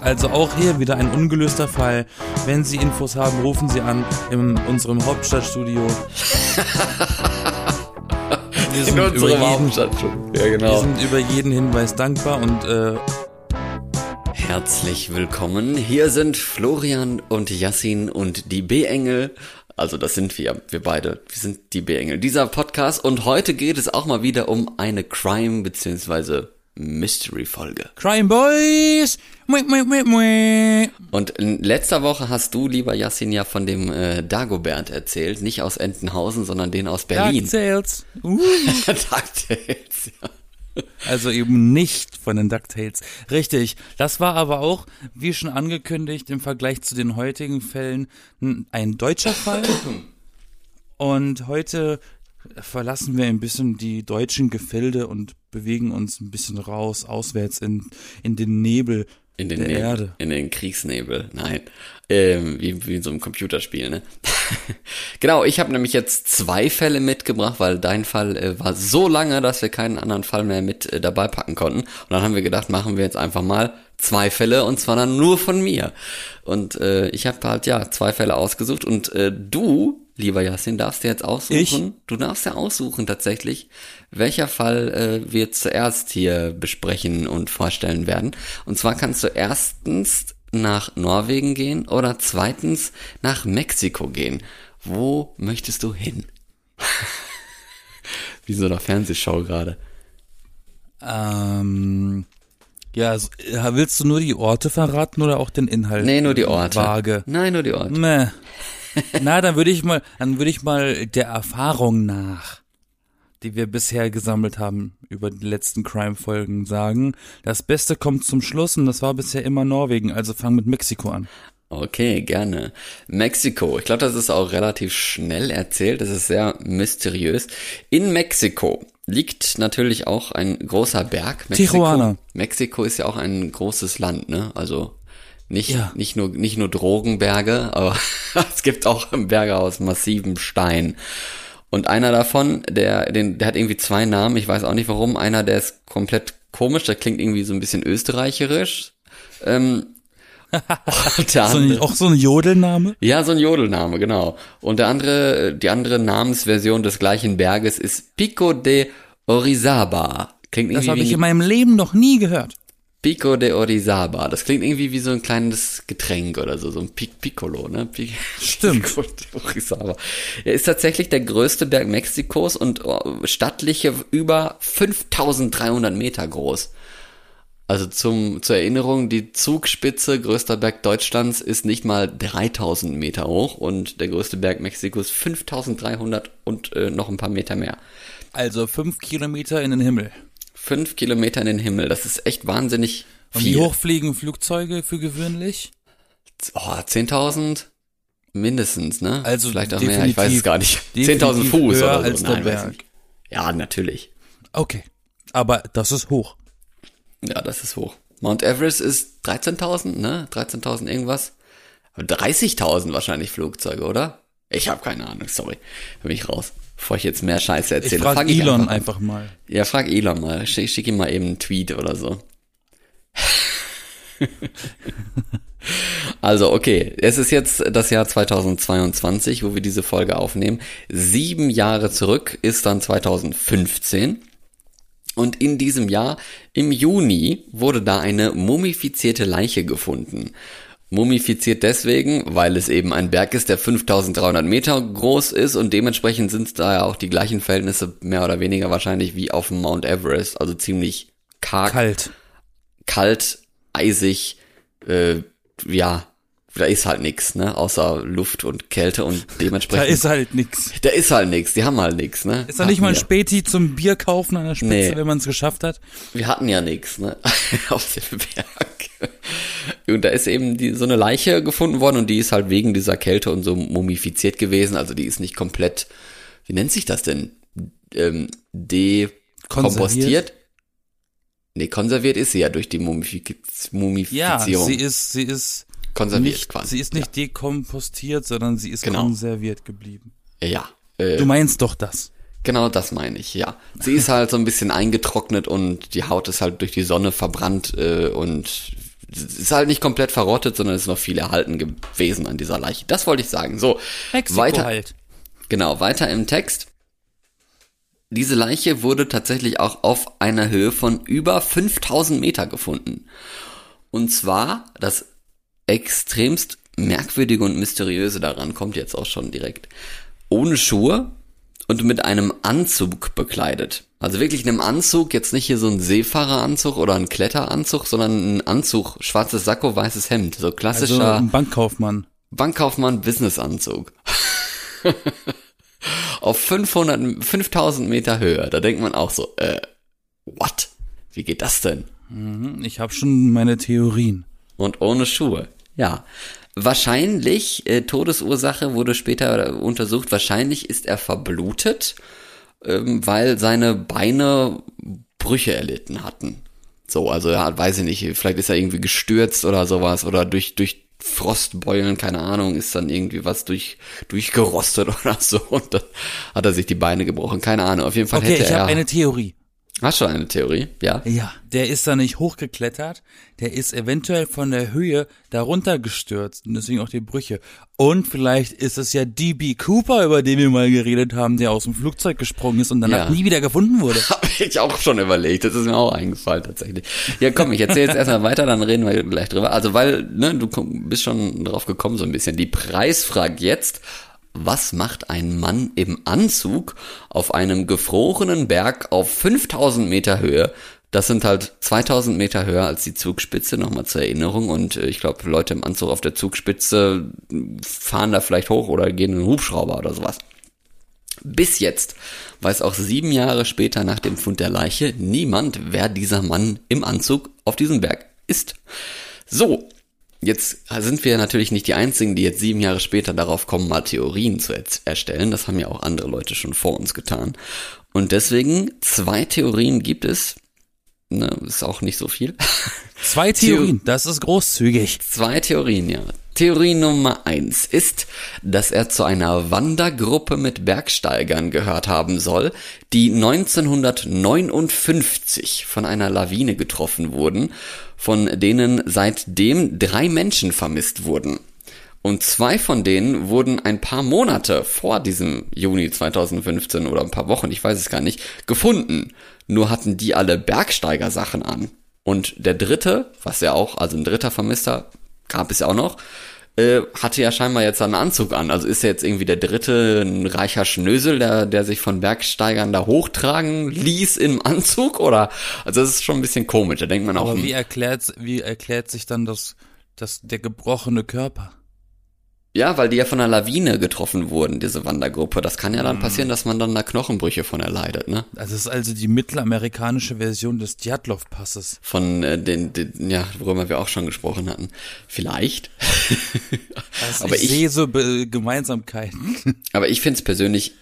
Also auch hier wieder ein ungelöster Fall. Wenn Sie Infos haben, rufen Sie an in unserem Hauptstadtstudio. Wir sind, In über jeden. Ja, wir genau. sind über jeden Hinweis dankbar und äh, Herzlich willkommen. Hier sind Florian und Yassin und die B-Engel. Also das sind wir, wir beide. Wir sind die B-Engel. Dieser Podcast und heute geht es auch mal wieder um eine Crime- bzw. Mystery-Folge. Crime Boys! Mui, mui, mui, mui. Und in letzter Woche hast du, lieber Yassin, ja von dem äh, Dagobert erzählt. Nicht aus Entenhausen, sondern den aus Berlin. Tales. Uh. DuckTales, ja. Also eben nicht von den DuckTales. Richtig. Das war aber auch, wie schon angekündigt, im Vergleich zu den heutigen Fällen ein deutscher Fall. Und heute verlassen wir ein bisschen die deutschen Gefilde und bewegen uns ein bisschen raus, auswärts in, in den Nebel In den der Nebel, Erde. In den Kriegsnebel. Nein. Ähm, wie, wie in so einem Computerspiel, ne? genau, ich habe nämlich jetzt zwei Fälle mitgebracht, weil dein Fall äh, war so lange, dass wir keinen anderen Fall mehr mit äh, dabei packen konnten. Und dann haben wir gedacht, machen wir jetzt einfach mal zwei Fälle und zwar dann nur von mir. Und äh, ich habe halt ja zwei Fälle ausgesucht und äh, du, lieber Jasin, darfst dir jetzt aussuchen. Ich? Du darfst ja aussuchen tatsächlich, welcher Fall äh, wir zuerst hier besprechen und vorstellen werden. Und zwar kannst du erstens nach Norwegen gehen oder zweitens nach Mexiko gehen. Wo möchtest du hin? Wie so eine Fernsehshow gerade. Ähm, ja, äh, willst du nur die Orte verraten oder auch den Inhalt? Nee, nur die Orte. Vage. Nein, nur die Orte. Meh. Na, dann würde ich mal, dann würde ich mal der Erfahrung nach, die wir bisher gesammelt haben über die letzten Crime-Folgen sagen, das Beste kommt zum Schluss und das war bisher immer Norwegen, also fang mit Mexiko an. Okay, gerne. Mexiko. Ich glaube, das ist auch relativ schnell erzählt. Das ist sehr mysteriös. In Mexiko liegt natürlich auch ein großer Berg. Mexiko, Tijuana. Mexiko ist ja auch ein großes Land, ne? Also nicht, Ja. nicht nur, nicht nur Drogenberge, aber es gibt auch Berge aus massivem Stein. Und einer davon, der, den, der hat irgendwie zwei Namen, ich weiß auch nicht warum. Einer, der ist komplett komisch, der klingt irgendwie so ein bisschen österreicherisch. Ähm, So ein, auch so ein Jodelname? ja, so ein Jodelname, genau. Und der andere, die andere Namensversion des gleichen Berges ist Pico de Orizaba. Klingt Das irgendwie habe ich in meinem Leben noch nie gehört. Pico de Orizaba. Das klingt irgendwie wie so ein kleines Getränk oder so, so ein Pic Piccolo, ne? Pic Stimmt. Pico de Orizaba. Er ist tatsächlich der größte Berg Mexikos und oh, stattliche über 5300 Meter groß. Also zum, zur Erinnerung, die Zugspitze, größter Berg Deutschlands, ist nicht mal 3000 Meter hoch und der größte Berg Mexikos 5300 und äh, noch ein paar Meter mehr. Also fünf Kilometer in den Himmel. Fünf Kilometer in den Himmel, das ist echt wahnsinnig Und viel. wie hoch fliegen Flugzeuge für gewöhnlich? Oh, 10.000? Mindestens, ne? Also Vielleicht auch mehr, ich weiß es gar nicht. 10.000 definitiv Fuß höher oder so. als der Nein, Berg. Ja, natürlich. Okay. Aber das ist hoch. Ja, das ist hoch. Mount Everest ist 13.000, ne? 13.000 irgendwas. Aber 30.000 wahrscheinlich Flugzeuge, oder? Ich habe keine Ahnung, sorry. Bin ich raus. Bevor ich jetzt mehr Scheiße Ich erzähle. frage fang ich Elon einfach, einfach mal. Ja, frag Elon mal. Schick, schick ihm mal eben einen Tweet oder so. Also, okay, es ist jetzt das Jahr 2022, wo wir diese Folge aufnehmen. Sieben Jahre zurück ist dann 2015. Und in diesem Jahr, im Juni, wurde da eine mumifizierte Leiche gefunden. Mumifiziert deswegen, weil es eben ein Berg ist, der 5300 Meter groß ist und dementsprechend sind da ja auch die gleichen Verhältnisse mehr oder weniger wahrscheinlich wie auf dem Mount Everest, also ziemlich karg, Kalt. kalt, eisig, äh, ja, da ist halt nix, ne, außer Luft und Kälte und Da dementsprechend. ist halt nix. da ist halt nix, die haben halt nix, ne. Ist da nicht mal ein Späti zum Bier kaufen an der Spitze, Nee. wenn man es geschafft hat? wir hatten ja nix, ne, auf dem Berg. Und da ist eben die, so eine Leiche gefunden worden und die ist halt wegen dieser Kälte und so mumifiziert gewesen, also die ist nicht komplett, wie nennt sich das denn? Ähm, dekompostiert? Nee, konserviert ist sie ja durch die Mumifik Ja, Mumifizierung. sie ist, sie ist konserviert nicht, quasi. sie ist nicht dekompostiert, sondern sie ist Genau. konserviert geblieben. Ja. Äh, Du meinst doch das. Genau das meine ich, ja. Sie ist halt so ein bisschen eingetrocknet und die Haut ist halt durch die Sonne verbrannt äh, und ist halt nicht komplett verrottet, sondern es ist noch viel erhalten gewesen an dieser Leiche. Das wollte ich sagen. So, Mexiko weiter. halt. Genau, weiter im Text. Diese Leiche wurde tatsächlich auch auf einer Höhe von über 5000 Meter gefunden. Und zwar, das extremst merkwürdige und mysteriöse daran kommt jetzt auch schon direkt. Ohne Schuhe und mit einem Anzug bekleidet. Also wirklich einem Anzug, jetzt nicht hier so ein Seefahreranzug oder ein Kletteranzug, sondern ein Anzug, schwarzes Sakko, weißes Hemd. So Also klassischer ein Bankkaufmann. Bankkaufmann Businessanzug. Auf 500, 5000 Meter Höhe. Da denkt man auch so, äh, what? Wie geht das denn? Mhm, Ich habe schon meine Theorien. Und ohne Schuhe. Ja. Wahrscheinlich, äh, Todesursache wurde später untersucht, wahrscheinlich ist er verblutet, ähm, weil seine Beine Brüche erlitten hatten. So, also ja, weiß ich nicht, vielleicht ist er irgendwie gestürzt oder sowas oder durch, durch Frostbeulen, keine Ahnung, ist dann irgendwie was durch, durchgerostet oder so und dann hat er sich die Beine gebrochen, keine Ahnung. Auf jeden Fall Okay, hätte ich er. habe eine Theorie. Hast du eine Theorie? Ja. Ja, der ist da nicht hochgeklettert, der ist eventuell von der Höhe darunter gestürzt und deswegen auch die Brüche. Und vielleicht ist es ja DB Cooper, über den wir mal geredet haben, der aus dem Flugzeug gesprungen ist und danach Ja. nie wieder gefunden wurde. Habe ich auch schon überlegt. Das ist mir auch eingefallen tatsächlich. Ja, komm, ich erzähle jetzt erstmal weiter, dann reden wir gleich drüber. Also, weil, ne, du bist schon drauf gekommen so ein bisschen. Die Preisfrage jetzt. Was macht ein Mann im Anzug auf einem gefrorenen Berg auf 5000 Meter Höhe? Das sind halt 2000 Meter höher als die Zugspitze, nochmal zur Erinnerung. Und äh, ich glaube, Leute im Anzug auf der Zugspitze fahren da vielleicht hoch oder gehen in einen Hubschrauber oder sowas. Bis jetzt weiß auch sieben Jahre später nach dem Fund der Leiche niemand, wer dieser Mann im Anzug auf diesem Berg ist. So, jetzt sind wir natürlich nicht die Einzigen, die jetzt sieben Jahre später darauf kommen, mal Theorien zu er erstellen. Das haben ja auch andere Leute schon vor uns getan. Und deswegen, zwei Theorien gibt es. Ne, ist auch nicht so viel. Zwei Theorien, das ist großzügig. Zwei Theorien, ja. Theorie Nummer eins ist, dass er zu einer Wandergruppe mit Bergsteigern gehört haben soll, die 1959 von einer Lawine getroffen wurden, von denen seitdem drei Menschen vermisst wurden. Und zwei von denen wurden ein paar Monate vor diesem Juni 2015 oder ein paar Wochen, ich weiß es gar nicht, gefunden. Nur hatten die alle Bergsteigersachen an. Und der dritte, was ja auch, also ein dritter Vermisster, gab es ja auch noch, äh, hatte ja scheinbar jetzt einen Anzug an. Also ist er jetzt irgendwie der dritte ein reicher Schnösel, der, der sich von Bergsteigern da hochtragen ließ im Anzug? Oder? Also das ist schon ein bisschen komisch. Da denkt man auch, Aber wie erklärt, wie erklärt sich dann das, das, der gebrochene Körper? Ja, weil die ja von einer Lawine getroffen wurden, diese Wandergruppe. Das kann ja dann passieren, dass man dann da Knochenbrüche von erleidet, ne? Das ist also die mittelamerikanische Version des Djatlov-Passes. Von äh, den, den, ja, worüber wir auch schon gesprochen hatten. Vielleicht. Also Aber ich, ich- sehe so Be Gemeinsamkeiten. Aber ich find's persönlich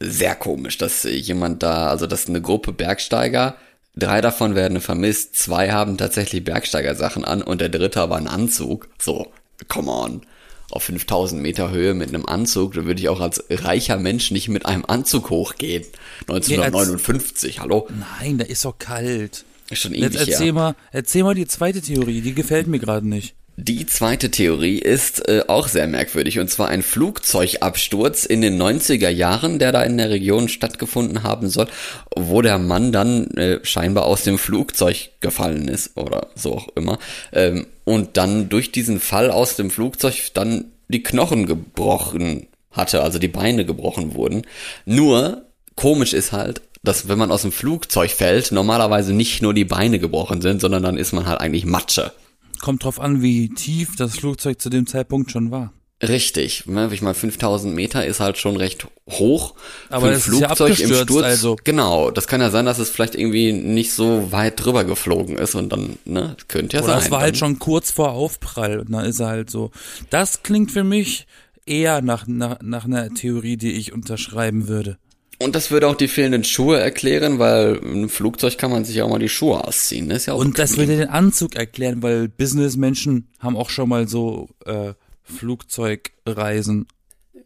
sehr komisch, dass jemand da, also dass eine Gruppe Bergsteiger, drei davon werden vermisst, zwei haben tatsächlich Bergsteigersachen an und der dritte aber einen Anzug. So, come on. Auf 5000 Meter Höhe mit einem Anzug, da würde ich auch als reicher Mensch nicht mit einem Anzug hochgehen. 1959, hallo? Nein, da ist doch kalt. Ist schon Jetzt ewig erzähl her. mal, erzähl mal die zweite Theorie, die gefällt mir gerade nicht. Die zweite Theorie ist äh, auch sehr merkwürdig und zwar ein Flugzeugabsturz in den 90er Jahren, der da in der Region stattgefunden haben soll, wo der Mann dann äh, scheinbar aus dem Flugzeug gefallen ist oder so auch immer ähm, und dann durch diesen Fall aus dem Flugzeug dann die Knochen gebrochen hatte, also die Beine gebrochen wurden. Nur komisch ist halt, dass wenn man aus dem Flugzeug fällt, normalerweise nicht nur die Beine gebrochen sind, sondern dann ist man halt eigentlich Matsche. Kommt drauf an, wie tief das Flugzeug zu dem Zeitpunkt schon war. Richtig, ne, ich meine 5000 Meter ist halt schon recht hoch. Aber Für ein es ist ja abgestürzt, also. Genau, das kann ja sein, dass es vielleicht irgendwie nicht so weit drüber geflogen ist und dann, ne, könnte ja Oder sein. es war halt schon kurz vor Aufprall und dann ist er halt so. Das klingt für mich eher nach, nach, nach einer Theorie, die ich unterschreiben würde. Und das würde auch die fehlenden Schuhe erklären, weil im Flugzeug kann man sich ja auch mal die Schuhe ausziehen, ne? ist ja auch Und das würde den Anzug erklären, weil Businessmenschen haben auch schon mal so äh, Flugzeugreisen.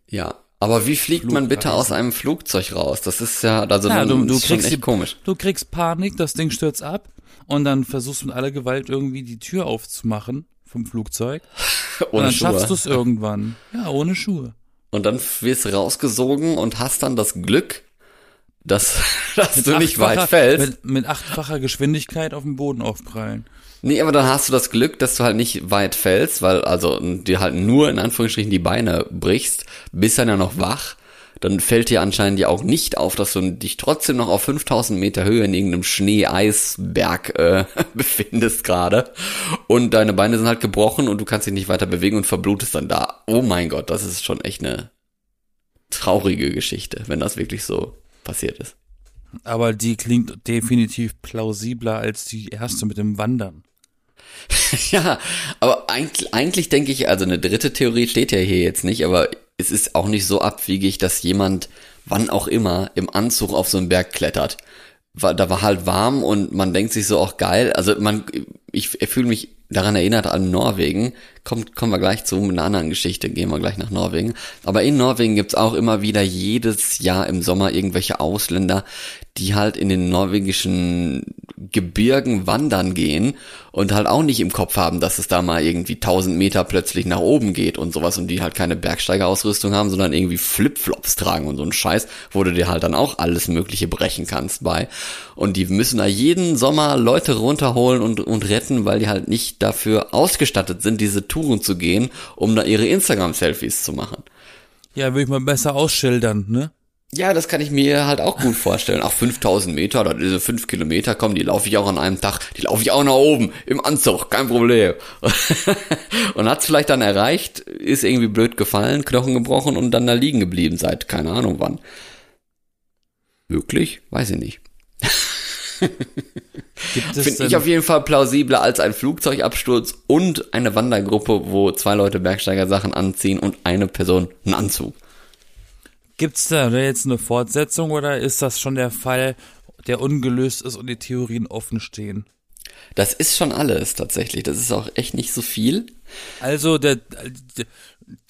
Ja, Aber wie fliegt man bitte Flugreisen. aus einem Flugzeug raus? Das ist ja, also Ja, du, du kriegst echt komisch. du kriegst Panik, das Ding stürzt ab und dann versuchst du mit aller Gewalt irgendwie die Tür aufzumachen vom Flugzeug. und Ohne dann schaffst du Schuhe. es irgendwann. Ja, ohne Schuhe. Und dann wirst du rausgesogen und hast dann das Glück, dass, dass du nicht weit fällst. Mit, mit achtfacher Geschwindigkeit auf dem Boden aufprallen. Nee, aber dann hast du das Glück, dass du halt nicht weit fällst, weil also dir halt nur in Anführungsstrichen die Beine brichst, bist dann ja noch wach. Dann fällt dir anscheinend ja auch nicht auf, dass du dich trotzdem noch auf 5000 Meter Höhe in irgendeinem Schnee-Eisberg äh, befindest gerade. Und deine Beine sind halt gebrochen und du kannst dich nicht weiter bewegen und verblutest dann da. Oh mein Gott, das ist schon echt eine traurige Geschichte, wenn das wirklich so passiert ist. Aber die klingt definitiv plausibler als die erste mit dem Wandern. Ja, aber eigentlich, eigentlich denke ich, also eine dritte Theorie steht ja hier jetzt nicht, aber es ist auch nicht so abwegig, dass jemand, wann auch immer, im Anzug auf so einen Berg klettert. War, da war halt warm und man denkt sich so auch geil. Also man, ich, fühle mich daran erinnert an Norwegen. Kommt, kommen wir gleich zu einer anderen Geschichte, gehen wir gleich nach Norwegen. Aber in Norwegen gibt's auch immer wieder jedes Jahr im Sommer irgendwelche Ausländer, die halt in den norwegischen Gebirgen wandern gehen und halt auch nicht im Kopf haben, dass es da mal irgendwie 1000 Meter plötzlich nach oben geht und sowas und die halt keine Bergsteigerausrüstung haben, sondern irgendwie Flipflops tragen und so ein Scheiß, wo du dir halt dann auch alles Mögliche brechen kannst bei. Und die müssen da jeden Sommer Leute runterholen und, und retten, weil die halt nicht dafür ausgestattet sind, diese Touren zu gehen, um da ihre Instagram-Selfies zu machen. Ja, würde ich mal besser ausschildern, ne? Ja, das kann ich mir halt auch gut vorstellen. Auch 5000 Meter oder diese 5 Kilometer, komm, die laufe ich auch an einem Tag. Die laufe ich auch nach oben im Anzug, kein Problem. und hat's vielleicht dann erreicht, ist irgendwie blöd gefallen, Knochen gebrochen und dann da liegen geblieben seit keine Ahnung wann. Möglich? Weiß ich nicht. Gibt es Finde ich auf jeden Fall plausibler als ein Flugzeugabsturz und eine Wandergruppe, wo zwei Leute Bergsteiger Sachen anziehen und eine Person einen Anzug. gibt's da jetzt eine Fortsetzung oder ist das schon der Fall, der ungelöst ist und die Theorien offen stehen? Das ist schon alles tatsächlich. Das ist auch echt nicht so viel. Also der, der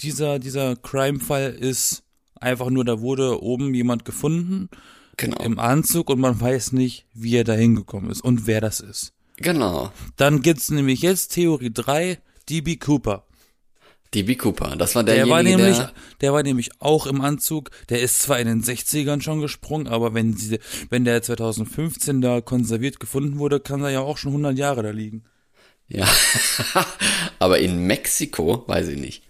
dieser dieser Crime-Fall ist einfach nur, da wurde oben jemand gefunden Genau. im Anzug und man weiß nicht, wie er da hingekommen ist und wer das ist. Genau. Dann gibt's nämlich jetzt Theorie 3, DB Cooper. DB Cooper, das war Der derjenige, war nämlich, der, der war nämlich auch im Anzug. Der ist zwar in den 60ern schon gesprungen, aber wenn sie, wenn der 2015 da konserviert gefunden wurde, kann er ja auch schon 100 Jahre da liegen. ja, aber in Mexiko, weiß ich nicht.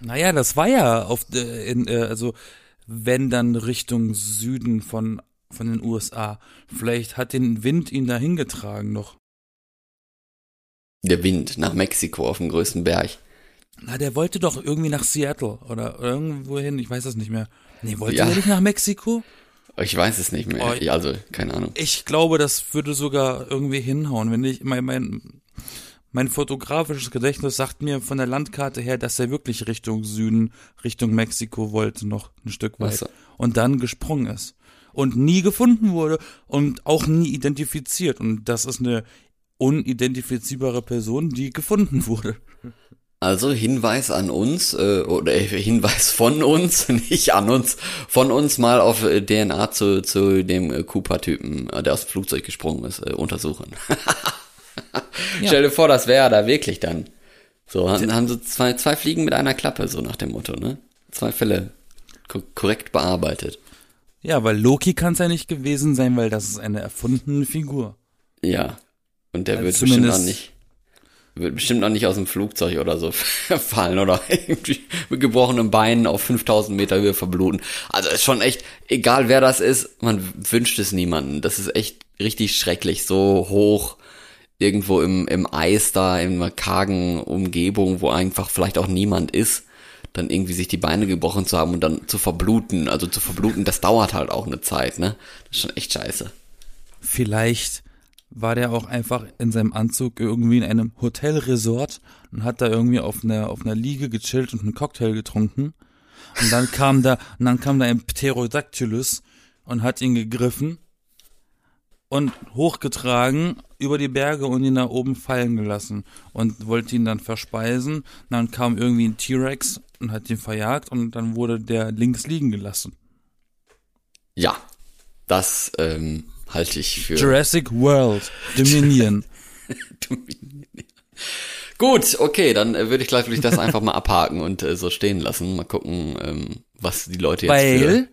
Naja, das war ja auf, äh, in, äh, also wenn dann Richtung Süden von von den USA. Vielleicht hat den Wind ihn dahin getragen noch. Der Wind nach Mexiko auf dem größten Berg. Na, der wollte doch irgendwie nach Seattle oder irgendwo hin, ich weiß das nicht mehr. Nee, wollte Ja. der nicht nach Mexiko? Ich weiß es nicht mehr. Oh, also, keine Ahnung. Ich glaube, das würde sogar irgendwie hinhauen, wenn ich mein mein mein fotografisches Gedächtnis sagt mir von der Landkarte her, dass er wirklich Richtung Süden, Richtung Mexiko wollte, noch ein Stück weit. So. Und dann gesprungen ist. Und nie gefunden wurde und auch nie identifiziert. Und das ist eine unidentifizierbare Person, die gefunden wurde. Also Hinweis an uns, äh, oder Hinweis von uns, nicht an uns, von uns mal auf äh, DNA zu, zu dem äh, Cooper-Typen, äh, der aus dem Flugzeug gesprungen ist, äh, untersuchen. Stell dir vor, das wäre da wirklich dann. So, haben, haben so zwei, zwei Fliegen mit einer Klappe, so nach dem Motto, ne? Zwei Fälle ko korrekt bearbeitet. Ja, weil Loki kann es ja nicht gewesen sein, weil das ist eine erfundene Figur. Ja. Und der Also wird bestimmt auch nicht, wird bestimmt auch nicht aus dem Flugzeug oder so fallen oder irgendwie mit gebrochenen Beinen auf 5000 Meter Höhe verbluten. Also ist schon echt, egal wer das ist, man wünscht es niemanden. Das ist echt richtig schrecklich, so hoch irgendwo im, im Eis da, in einer kargen Umgebung, wo einfach vielleicht auch niemand ist, dann irgendwie sich die Beine gebrochen zu haben und dann zu verbluten. Also zu verbluten, das dauert halt auch eine Zeit, ne? Das ist schon echt scheiße. Vielleicht war der auch einfach in seinem Anzug irgendwie in einem Hotelresort und hat da irgendwie auf einer, auf einer Liege gechillt und einen Cocktail getrunken. Und dann kam da, und dann kam da ein Pterodactylus und hat ihn gegriffen und hochgetragen über die Berge und ihn da oben fallen gelassen und wollte ihn dann verspeisen. Und dann kam irgendwie ein T-Rex und hat ihn verjagt und dann wurde der links liegen gelassen. Ja, das ähm, halte ich für. Jurassic World, Dominion. Gut, okay, dann äh, würde ich gleich das einfach mal abhaken und äh, so stehen lassen. Mal gucken, ähm, was die Leute jetzt Weil für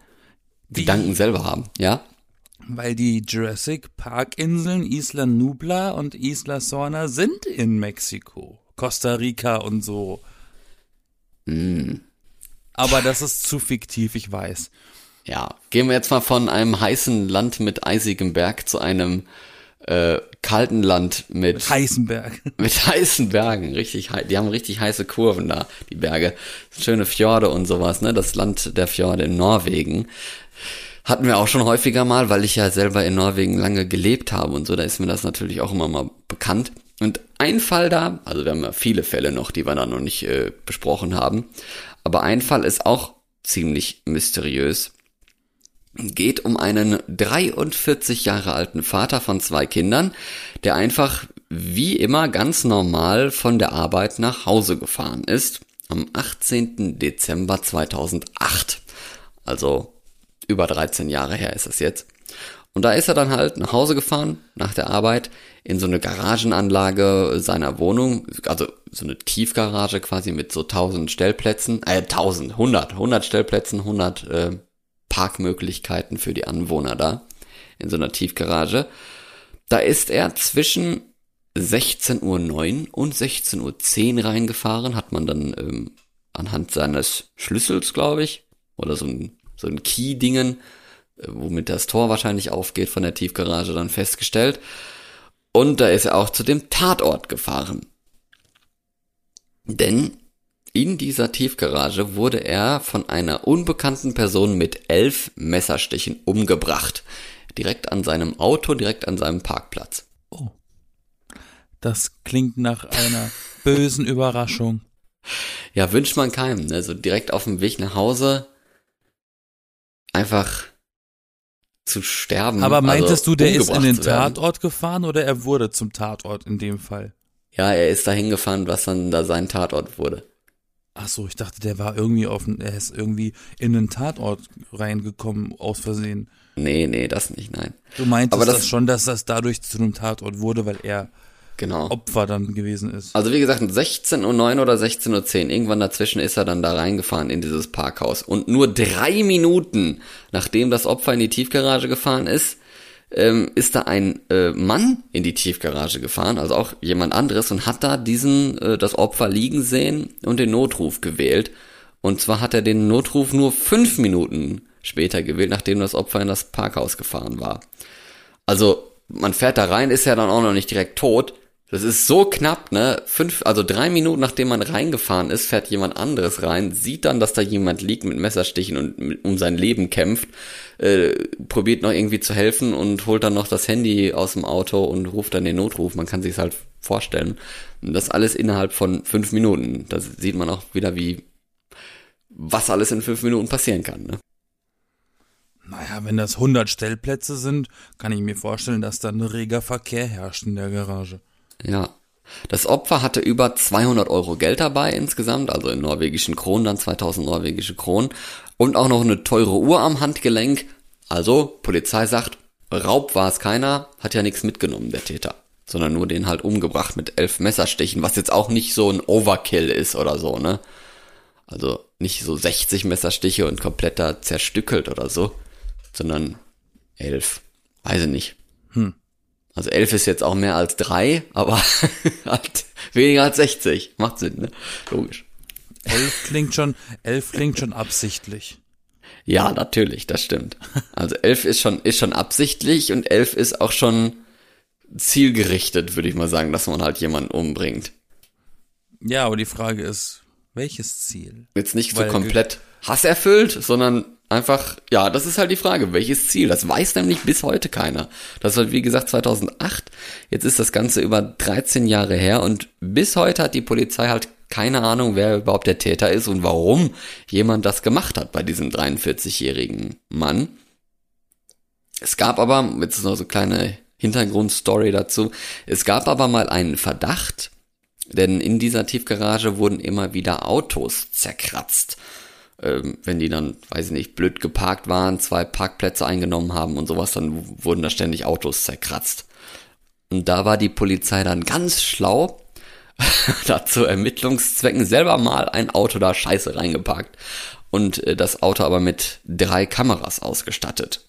die, Gedanken selber haben. Ja? weil die Jurassic Park Inseln Isla Nubla und Isla Sorna sind in Mexiko, Costa Rica und so. Hm. Aber das ist zu fiktiv, ich weiß. Ja, gehen wir jetzt mal von einem heißen Land mit eisigem Berg zu einem äh, kalten Land mit Heisenberg. mit heißen Bergen, richtig die haben richtig heiße Kurven da, die Berge, schöne Fjorde und sowas, ne, das Land der Fjorde in Norwegen. Hatten wir auch schon häufiger mal, weil ich ja selber in Norwegen lange gelebt habe und so, da ist mir das natürlich auch immer mal bekannt. Und ein Fall da, also wir haben ja viele Fälle noch, die wir da noch nicht äh, besprochen haben, aber ein Fall ist auch ziemlich mysteriös geht um einen 43 Jahre alten Vater von zwei Kindern, der einfach wie immer ganz normal von der Arbeit nach Hause gefahren ist am 18. Dezember 2008. Also über 13 Jahre her ist das jetzt. Und da ist er dann halt nach Hause gefahren, nach der Arbeit, in so eine Garagenanlage seiner Wohnung, also so eine Tiefgarage quasi mit so 1000 Stellplätzen, äh 1000, 100, 100 Stellplätzen, 100 äh, Parkmöglichkeiten für die Anwohner da, in so einer Tiefgarage. Da ist er zwischen 16.09 Uhr und 16.10 Uhr reingefahren, hat man dann ähm, anhand seines Schlüssels, glaube ich, oder so ein, so ein Key-Dingen, äh, womit das Tor wahrscheinlich aufgeht von der Tiefgarage, dann festgestellt. Und da ist er auch zu dem Tatort gefahren. Denn in dieser Tiefgarage wurde er von einer unbekannten Person mit elf Messerstichen umgebracht. Direkt an seinem Auto, direkt an seinem Parkplatz. Oh. Das klingt nach einer bösen Überraschung. Ja, wünscht man keinem, ne? So direkt auf dem Weg nach Hause einfach zu sterben. Aber meintest also du, der ist in den. Tatort gefahren oder er wurde zum Tatort in dem Fall? Ja, er ist dahin gefahren, was dann da sein Tatort wurde. Ach so, ich dachte, der war irgendwie auf, er ist irgendwie in den Tatort reingekommen aus Versehen. Nee, nee, das nicht, nein. Du meintest Aber das- das, schon, dass das dadurch zu einem Tatort wurde, weil er Genau. Opfer dann gewesen ist. Also wie gesagt, 16.09 Uhr oder 16.10 Uhr, irgendwann dazwischen ist er dann da reingefahren in dieses Parkhaus. Und nur drei Minuten, nachdem das Opfer in die Tiefgarage gefahren ist, ähm, ist da ein äh, Mann in die Tiefgarage gefahren, also auch jemand anderes, und hat da diesen, äh, das Opfer liegen sehen und den Notruf gewählt. Und zwar hat er den Notruf nur fünf Minuten später gewählt, nachdem das Opfer in das Parkhaus gefahren war. Also, man fährt da rein, ist ja dann auch noch nicht direkt tot. Das ist so knapp, ne? Fünf, also drei Minuten nachdem man reingefahren ist, fährt jemand anderes rein, sieht dann, dass da jemand liegt mit Messerstichen und mit, um sein Leben kämpft, äh, probiert noch irgendwie zu helfen und holt dann noch das Handy aus dem Auto und ruft dann den Notruf. Man kann sich's halt vorstellen. Und das alles innerhalb von fünf Minuten. Da sieht man auch wieder, wie was alles in fünf Minuten passieren kann, ne? Naja, wenn das 100 Stellplätze sind, kann ich mir vorstellen, dass da ein reger Verkehr herrscht in der Garage. Ja. Das Opfer hatte über 200 Euro Geld dabei insgesamt, also in norwegischen Kronen, dann 2000 norwegische Kronen und auch noch eine teure Uhr am Handgelenk. Also, Polizei sagt, Raub war es keiner, hat ja nichts mitgenommen, der Täter, sondern nur den halt umgebracht mit elf Messerstichen, was jetzt auch nicht so ein Overkill ist oder so, ne? Also nicht so 60 Messerstiche und komplett da zerstückelt oder so, sondern elf. Weiß ich nicht. Also elf ist jetzt auch mehr als drei, aber halt weniger als 60. Macht Sinn, ne? Logisch. Elf klingt schon, elf klingt schon absichtlich. Ja, natürlich, das stimmt. Also elf ist schon, ist schon absichtlich und elf ist auch schon zielgerichtet, würde ich mal sagen, dass man halt jemanden umbringt. Ja, aber die Frage ist, welches Ziel? Jetzt nicht so Weil- komplett hasserfüllt, sondern einfach, ja, das ist halt die Frage, welches Ziel? Das weiß nämlich bis heute keiner. Das war, wie gesagt, 2008. Jetzt ist das Ganze über 13 Jahre her und bis heute hat die Polizei halt keine Ahnung, wer überhaupt der Täter ist und warum jemand das gemacht hat bei diesem 43-jährigen Mann. Es gab aber, jetzt ist noch so eine kleine Hintergrundstory dazu, es gab aber mal einen Verdacht, Denn in dieser Tiefgarage wurden immer wieder Autos zerkratzt. Ähm, wenn die dann, weiß ich nicht, blöd geparkt waren, zwei Parkplätze eingenommen haben und sowas, dann wurden da ständig Autos zerkratzt. Und da war die Polizei dann ganz schlau, da zu Ermittlungszwecken selber mal ein Auto da scheiße reingeparkt und äh, das Auto aber mit drei Kameras ausgestattet.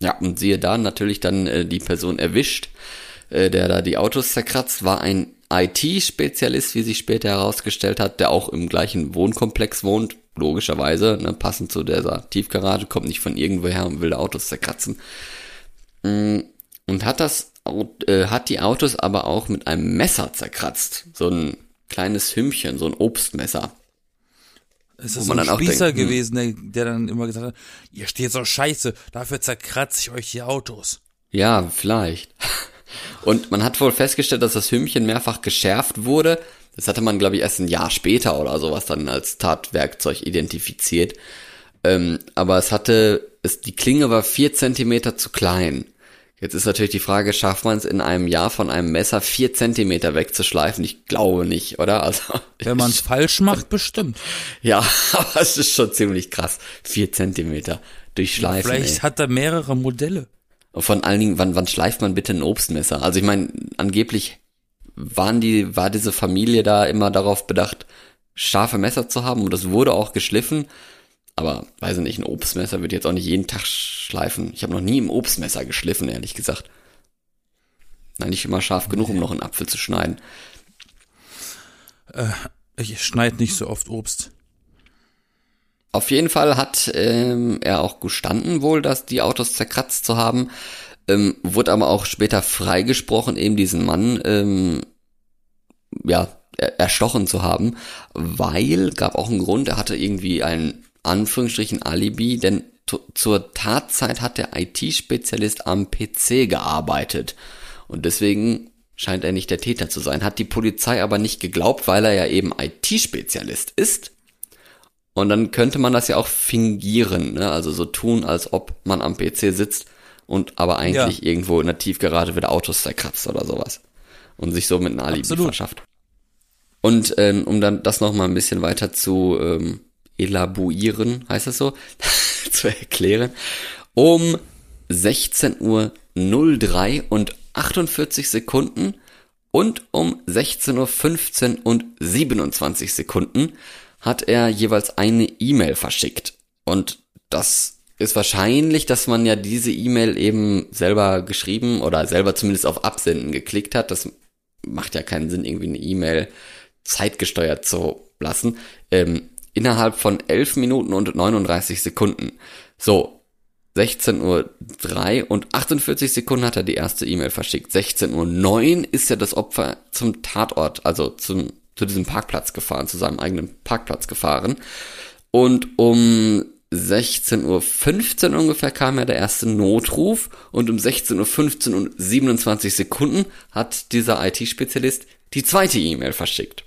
Ja, und siehe da, natürlich dann äh, die Person erwischt, äh, der da die Autos zerkratzt, war ein IT-Spezialist, wie sich später herausgestellt hat, der auch im gleichen Wohnkomplex wohnt, logischerweise, ne, passend zu dieser Tiefgarage, kommt nicht von irgendwoher und will Autos zerkratzen. Mm, und hat das, äh, hat die Autos aber auch mit einem Messer zerkratzt. So ein kleines Hümmchen, so ein Obstmesser. Ist das so ein Spießer denkt, hm. gewesen, der, der, dann immer gesagt hat, ihr steht so scheiße, dafür zerkratze ich euch die Autos. Ja, vielleicht. Und man hat wohl festgestellt, dass das Hümmchen mehrfach geschärft wurde. Das hatte man, glaube ich, erst ein Jahr später oder sowas dann als Tatwerkzeug identifiziert. Ähm, aber es hatte, es, die Klinge war vier Zentimeter zu klein. Jetzt ist natürlich die Frage, schafft man es in einem Jahr von einem Messer vier Zentimeter wegzuschleifen? Ich glaube nicht, oder? Also wenn man es falsch macht, bestimmt. Ja, aber es ist schon ziemlich krass. Vier Zentimeter durchschleifen. Ja, vielleicht ey. hat er mehrere Modelle. Von allen Dingen, wann, wann schleift man bitte ein Obstmesser? Also ich meine, angeblich waren die, war diese Familie da immer darauf bedacht, scharfe Messer zu haben und das wurde auch geschliffen. Aber weiß ich nicht, ein Obstmesser wird jetzt auch nicht jeden Tag schleifen. Ich habe noch nie im Obstmesser geschliffen, ehrlich gesagt. Nein, nicht immer scharf genug, um noch einen Apfel zu schneiden. Äh, ich schneide nicht so oft Obst. Auf jeden Fall hat ähm, er auch gestanden wohl, dass die Autos zerkratzt zu haben. Ähm, wurde aber auch später freigesprochen, eben diesen Mann ähm, ja erstochen zu haben, weil gab auch einen Grund, er hatte irgendwie einen Anführungsstrichen Alibi, denn zur Tatzeit hat der IT-Spezialist am PC gearbeitet. Und deswegen scheint er nicht der Täter zu sein. Hat die Polizei aber nicht geglaubt, weil er ja eben IT-Spezialist ist. Und dann könnte man das ja auch fingieren, ne? also so tun, als ob man am PC sitzt und aber eigentlich ja. irgendwo in der Tiefgarage wieder Autos zerkratzt oder sowas. Und sich so mit einem Alibi Absolut. verschafft. Und ähm, um dann das nochmal ein bisschen weiter zu ähm, elabuieren, heißt das so, zu erklären, um 16.03 Uhr und 48 Sekunden und um 16.15 Uhr und 27 Sekunden hat er jeweils eine E-Mail verschickt. Und das ist wahrscheinlich, dass man ja diese E-Mail eben selber geschrieben oder selber zumindest auf Absenden geklickt hat. Das macht ja keinen Sinn, irgendwie eine E-Mail zeitgesteuert zu lassen. Ähm, innerhalb von 11 Minuten und 39 Sekunden. So, 16.03 Uhr und 48 Sekunden hat er die erste E-Mail verschickt. 16.09 Uhr ist er das Opfer zum Tatort, also zum, zu diesem Parkplatz gefahren, zu seinem eigenen Parkplatz gefahren. Und um 16.15 Uhr ungefähr kam ja der erste Notruf und um 16.15 Uhr und 27 Sekunden hat dieser IT-Spezialist die zweite E-Mail verschickt.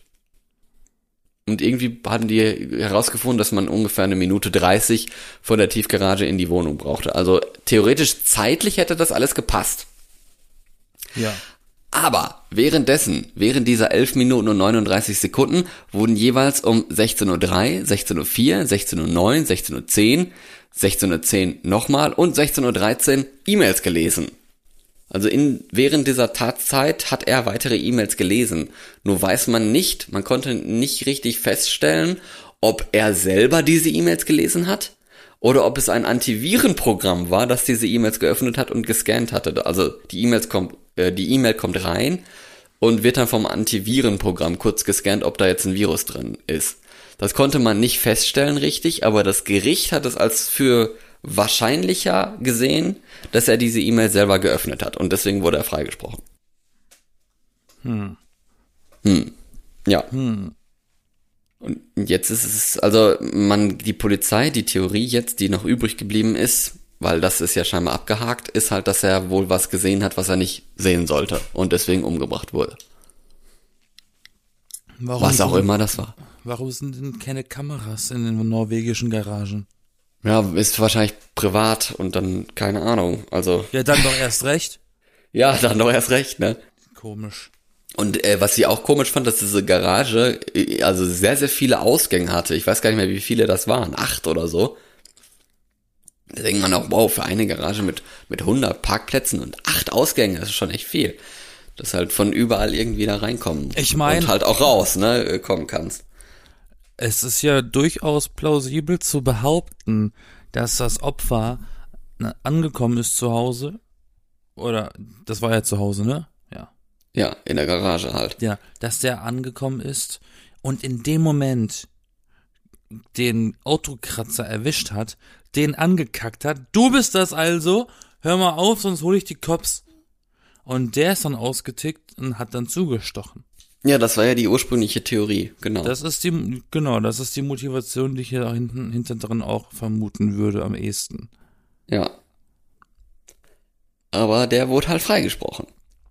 Und irgendwie haben die herausgefunden, dass man ungefähr eine Minute 30 von der Tiefgarage in die Wohnung brauchte. Also theoretisch zeitlich hätte das alles gepasst. Ja. Aber währenddessen, während dieser 11 Minuten und 39 Sekunden, wurden jeweils um 16.03 16.04 16.09 16.10 16.10 nochmal und 16.13 Uhr E-Mails gelesen. Also in, während dieser Tatzeit hat er weitere E-Mails gelesen. Nur weiß man nicht, man konnte nicht richtig feststellen, ob er selber diese E-Mails gelesen hat oder ob es ein Antivirenprogramm war, das diese E-Mails geöffnet hat und gescannt hatte. Also die E-Mails kommt, äh, die E-Mail kommt rein und wird dann vom Antivirenprogramm kurz gescannt, ob da jetzt ein Virus drin ist. Das konnte man nicht feststellen richtig, aber das Gericht hat es als für wahrscheinlicher gesehen, dass er diese E-Mail selber geöffnet hat und deswegen wurde er freigesprochen. Hm. Hm. Ja. Hm. Und jetzt ist es, also man, die Polizei, die Theorie jetzt, die noch übrig geblieben ist, weil das ist ja scheinbar abgehakt, ist halt, dass er wohl was gesehen hat, was er nicht sehen sollte und deswegen umgebracht wurde. Warum was auch immer das war. Warum sind denn keine Kameras in den norwegischen Garagen? Ja, ist wahrscheinlich privat und dann keine Ahnung. Also. Ja, dann doch erst recht. ja, dann doch erst recht, ne? Komisch. Und äh, was ich auch komisch fand, dass diese Garage äh, also sehr, sehr viele Ausgänge hatte. Ich weiß gar nicht mehr, wie viele das waren. Acht oder so. Da denkt man auch, wow, für eine Garage mit, mit 100 Parkplätzen und acht Ausgänge, das ist schon echt viel. Dass halt von überall irgendwie da reinkommen. Ich mein- Und halt auch raus, ne, äh, kommen kannst. Es ist ja durchaus plausibel zu behaupten, dass das Opfer ne, angekommen ist zu Hause. Oder, das war ja zu Hause, ne? Ja. Ja, in der Garage halt. Ja, dass der angekommen ist und in dem Moment den Autokratzer erwischt hat, den angekackt hat. Du bist das also. Hör mal auf, sonst hole ich die Cops. Und der ist dann ausgetickt und hat dann zugestochen. Ja, das war ja die ursprüngliche Theorie, genau. Das ist die, genau, das ist die Motivation, die ich hier hinten, hinten drin auch vermuten würde am ehesten. ja. Aber der wurde halt freigesprochen.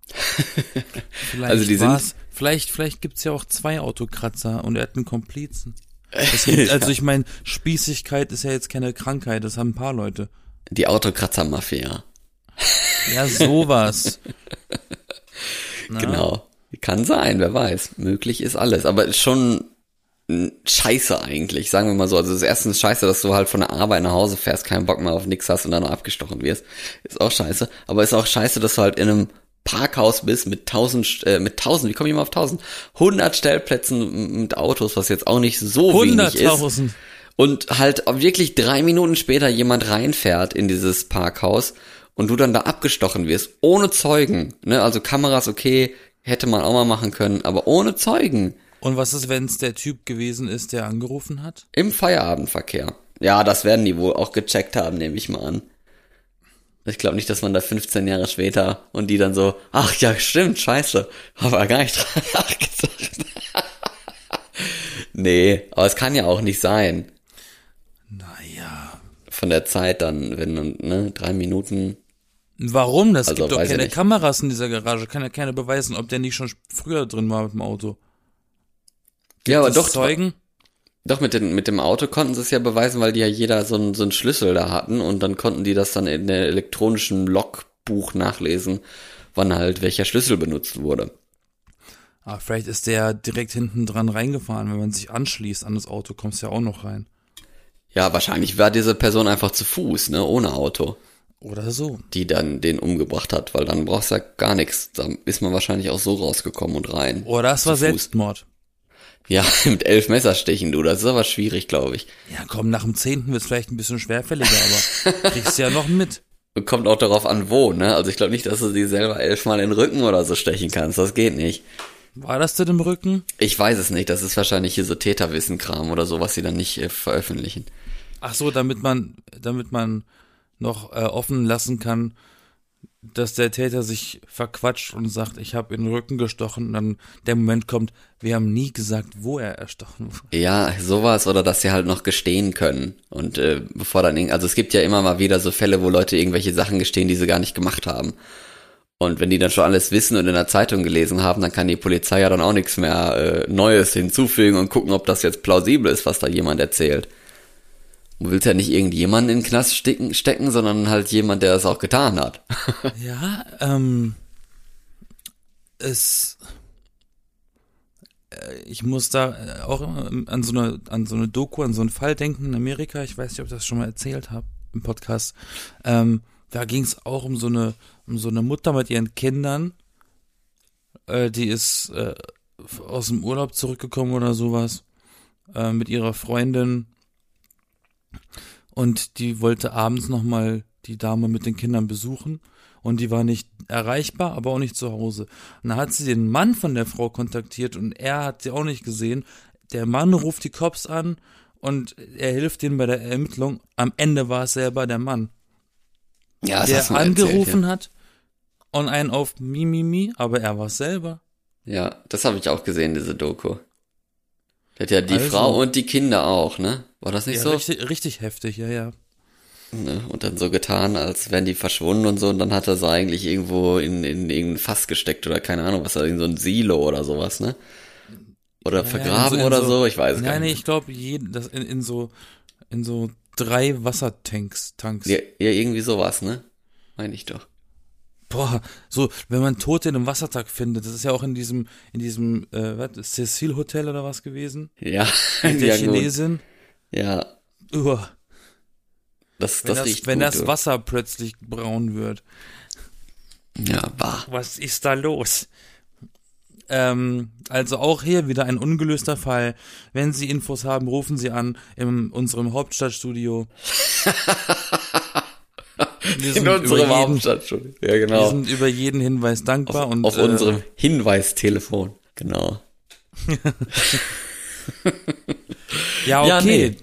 Vielleicht Also die sind- vielleicht, vielleicht gibt's ja auch zwei Autokratzer und er hat einen Komplizen. Es gibt, also ich meine, Spießigkeit ist ja jetzt keine Krankheit, das haben ein paar Leute. Die Autokratzer-Mafia. Ja, sowas. Na? Genau. Kann sein, wer weiß. Möglich ist alles. Aber schon scheiße eigentlich, sagen wir mal so. Also das erste ist scheiße, dass du halt von der Arbeit nach Hause fährst, keinen Bock mehr auf nix hast und dann noch abgestochen wirst. Ist auch scheiße. Aber ist auch scheiße, dass du halt in einem Parkhaus bist mit tausend, äh, mit tausend, wie komme ich mal auf tausend? 100 Stellplätzen mit Autos, was jetzt auch nicht so wenig ist. 100.000. Und halt wirklich drei Minuten später jemand reinfährt in dieses Parkhaus und du dann da abgestochen wirst, ohne Zeugen. Ne? Also Kameras, okay, hätte man auch mal machen können, aber ohne Zeugen. Und was ist, wenn es der Typ gewesen ist, der angerufen hat? Im Feierabendverkehr. Ja, das werden die wohl auch gecheckt haben, nehme ich mal an. Ich glaube nicht, dass man da 15 Jahre später und die dann so, ach ja, stimmt, scheiße, aber gar nicht dran nachgedacht. nee, aber es kann ja auch nicht sein. Naja. Von der Zeit dann, wenn, ne, drei Minuten. Warum? Das Also, gibt doch keine. Kameras in dieser Garage. Kann ja keiner beweisen, ob der nicht schon früher drin war mit dem Auto. Ja, aber doch, Zeugen? Doch mit, den, mit dem Auto konnten sie es ja beweisen, weil die ja jeder so einen, so einen Schlüssel da hatten und dann konnten die das dann in der elektronischen Logbuch nachlesen, wann halt welcher Schlüssel benutzt wurde. Ah, vielleicht ist der direkt hinten dran reingefahren. Wenn man sich anschließt an das Auto, kommst du ja auch noch rein. Ja, wahrscheinlich war diese Person einfach zu Fuß, ne, ohne Auto, Oder so. die dann den umgebracht hat, weil dann brauchst du ja gar nichts. Da ist man wahrscheinlich auch so rausgekommen und rein. Oder es war Fuß. Selbstmord. Ja, mit elf Messerstichen, du, das ist aber schwierig, glaube ich. Ja, komm, nach dem zehnten wird's vielleicht ein bisschen schwerfälliger, aber kriegst ja noch mit. Kommt auch darauf an, wo, ne? Also ich glaube nicht, dass du sie selber elfmal in den Rücken oder so stechen kannst. Das geht nicht. War das denn im Rücken? Ich weiß es nicht. Das ist wahrscheinlich hier so Täterwissenkram oder so, was sie dann nicht äh, veröffentlichen. Ach so, damit man, damit man noch äh, offen lassen kann, dass der Täter sich verquatscht und sagt, ich habe in den Rücken gestochen. Und dann der Moment kommt, wir haben nie gesagt, wo er erstochen wurde. Ja, sowas oder dass sie halt noch gestehen können. Und äh, bevor dann, also es gibt ja immer mal wieder so Fälle, wo Leute irgendwelche Sachen gestehen, die sie gar nicht gemacht haben. Und wenn die dann schon alles wissen und in der Zeitung gelesen haben, dann kann die Polizei ja dann auch nichts mehr äh, Neues hinzufügen und gucken, ob das jetzt plausibel ist, was da jemand erzählt. Du willst ja nicht irgendjemanden in den Knast stecken, stecken, sondern halt jemand, der es auch getan hat. Ja, ähm, es, äh, ich muss da äh, auch immer an so eine, an so eine Doku, an so einen Fall denken in Amerika. Ich weiß nicht, ob ich das schon mal erzählt habe im Podcast. Ähm, da ging es auch um so eine, um so eine Mutter mit ihren Kindern. Äh, die ist äh, aus dem Urlaub zurückgekommen oder sowas äh, mit ihrer Freundin und die wollte abends nochmal die Dame mit den Kindern besuchen und die war nicht erreichbar, aber auch nicht zu Hause. Und dann hat sie den Mann von der Frau kontaktiert und er hat sie auch nicht gesehen. Der Mann ruft die Cops an und er hilft ihnen bei der Ermittlung. Am Ende war es selber der Mann, Ja, das der mal erzählt, angerufen hat und einen auf Mimimi, aber er war es selber. Ja, ja das habe ich auch gesehen, diese Doku. Der hat ja die Also- Frau und die Kinder auch, ne? War das nicht Ja, so? richtig, richtig heftig, ja, ja. Ne? Und dann so getan, als wären die verschwunden und so. Und dann hat er sie eigentlich irgendwo in, in irgendein Fass gesteckt oder keine Ahnung, was da, in so ein Silo oder sowas, ne? Oder vergraben in so- oder so, ich weiß es gar Nein, nee, nicht. ich glaube, in, in so in so drei Wassertanks, Tanks. Ja, ja, irgendwie sowas, ne? Meine ich doch. Boah, so, wenn man Tote in einem Wassertag findet, das ist ja auch in diesem, in diesem, äh, was, Cecil Hotel oder was gewesen? Ja, Mit der ja, gut. Chinesin. Ja, Uah, das, wenn das das, wenn gut. das. Wasser plötzlich braun wird. Ja, wahr. Was ist da los? Ähm, also auch hier wieder ein ungelöster Fall. Wenn Sie Infos haben, rufen Sie an in unserem Hauptstadtstudio. Wir In über unserem jeden, Hauptstadt schon. Ja, Wir genau. sind über jeden Hinweis dankbar Auf, und auf äh, unserem Hinweistelefon. Genau. ja Ja, okay. nee.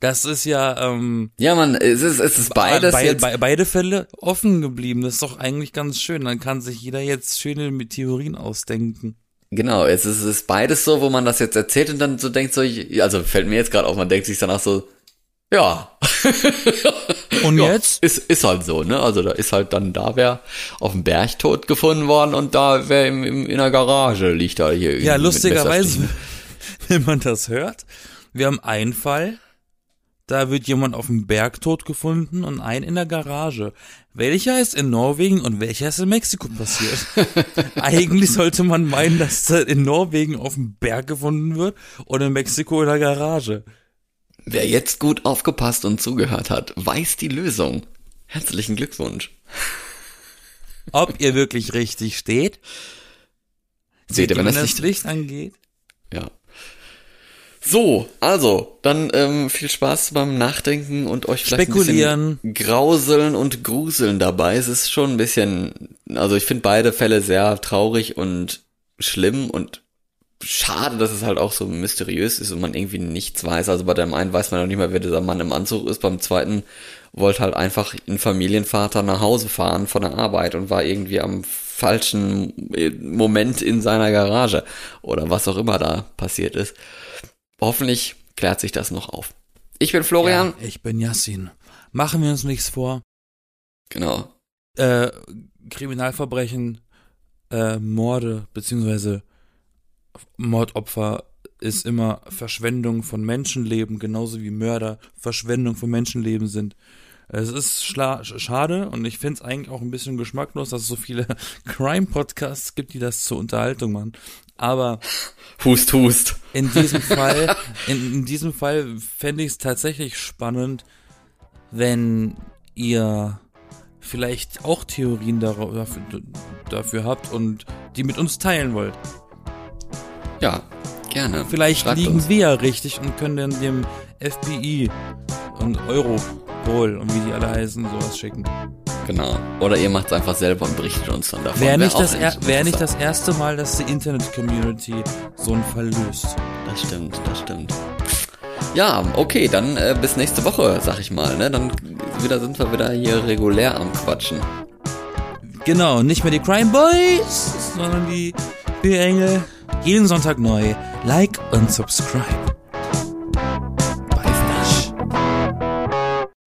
Das ist ja ähm, Ja, man, es ist, es ist beides bei, jetzt. bei, beide Fälle offen geblieben. Das ist doch eigentlich ganz schön. Dann kann sich jeder jetzt schöne Theorien ausdenken. Genau, es ist, es ist beides so, wo man das jetzt erzählt und dann so denkt so, ich- also fällt mir jetzt gerade auf, man denkt sich danach so, ja. Und ja, jetzt? Ist, ist halt so, ne? Also da ist halt dann da wer auf dem Berg tot gefunden worden und da wer im, im, in der Garage liegt da hier. Ja, lustigerweise, wenn man das hört, wir haben einen Fall, da wird jemand auf dem Berg tot gefunden und einen in der Garage. Welcher ist in Norwegen und welcher ist in Mexiko passiert? Eigentlich sollte man meinen, dass in Norwegen auf dem Berg gefunden wird und in Mexiko in der Garage. Wer jetzt gut aufgepasst und zugehört hat, weiß die Lösung. Herzlichen Glückwunsch. Ob ihr wirklich richtig steht, Seht ihr, wenn das Licht Licht angeht. Ja. So, also, dann ähm, viel Spaß beim Nachdenken und euch vielleicht Spekulieren. ein bisschen grauseln und gruseln dabei. Es ist schon ein bisschen, also ich finde beide Fälle sehr traurig und schlimm und schade, dass es halt auch so mysteriös ist und man irgendwie nichts weiß. Also bei dem einen weiß man noch nicht mal, wer dieser Mann im Anzug ist. Beim zweiten wollte halt einfach ein Familienvater nach Hause fahren von der Arbeit und war irgendwie am falschen äh, Moment in seiner Garage oder was auch immer da passiert ist. Hoffentlich klärt sich das noch auf. Ich bin Florian. Ja, ich bin Yassin. Machen wir uns nichts vor. Genau. äh, Kriminalverbrechen, äh, Morde beziehungsweise Mordopfer ist immer Verschwendung von Menschenleben, genauso wie Mörder Verschwendung von Menschenleben sind. Es ist schla schade und ich finde es eigentlich auch ein bisschen geschmacklos, dass es so viele Crime-Podcasts gibt, die das zur Unterhaltung machen. Aber Hust, hust. in diesem Fall, in, in diesem Fall fände ich es tatsächlich spannend, wenn ihr vielleicht auch Theorien darauf, dafür habt und die mit uns teilen wollt. Ja, gerne. Vielleicht Schreibt liegen uns. wir ja richtig und können dann dem FBI und Europol und wie die alle heißen, sowas schicken. Genau. Oder ihr macht's einfach selber und berichtet uns dann davon. Wäre nicht, das, er, wär nicht das erste Mal, dass die Internet-Community so einen Fall löst. Das stimmt, das stimmt. Ja, okay, dann äh, bis nächste Woche, sag ich mal. Ne? Dann wieder sind wir wieder hier regulär am Quatschen. Genau, nicht mehr die Crime Boys, sondern die Bierengel. Jeden Sonntag neu. Like und subscribe.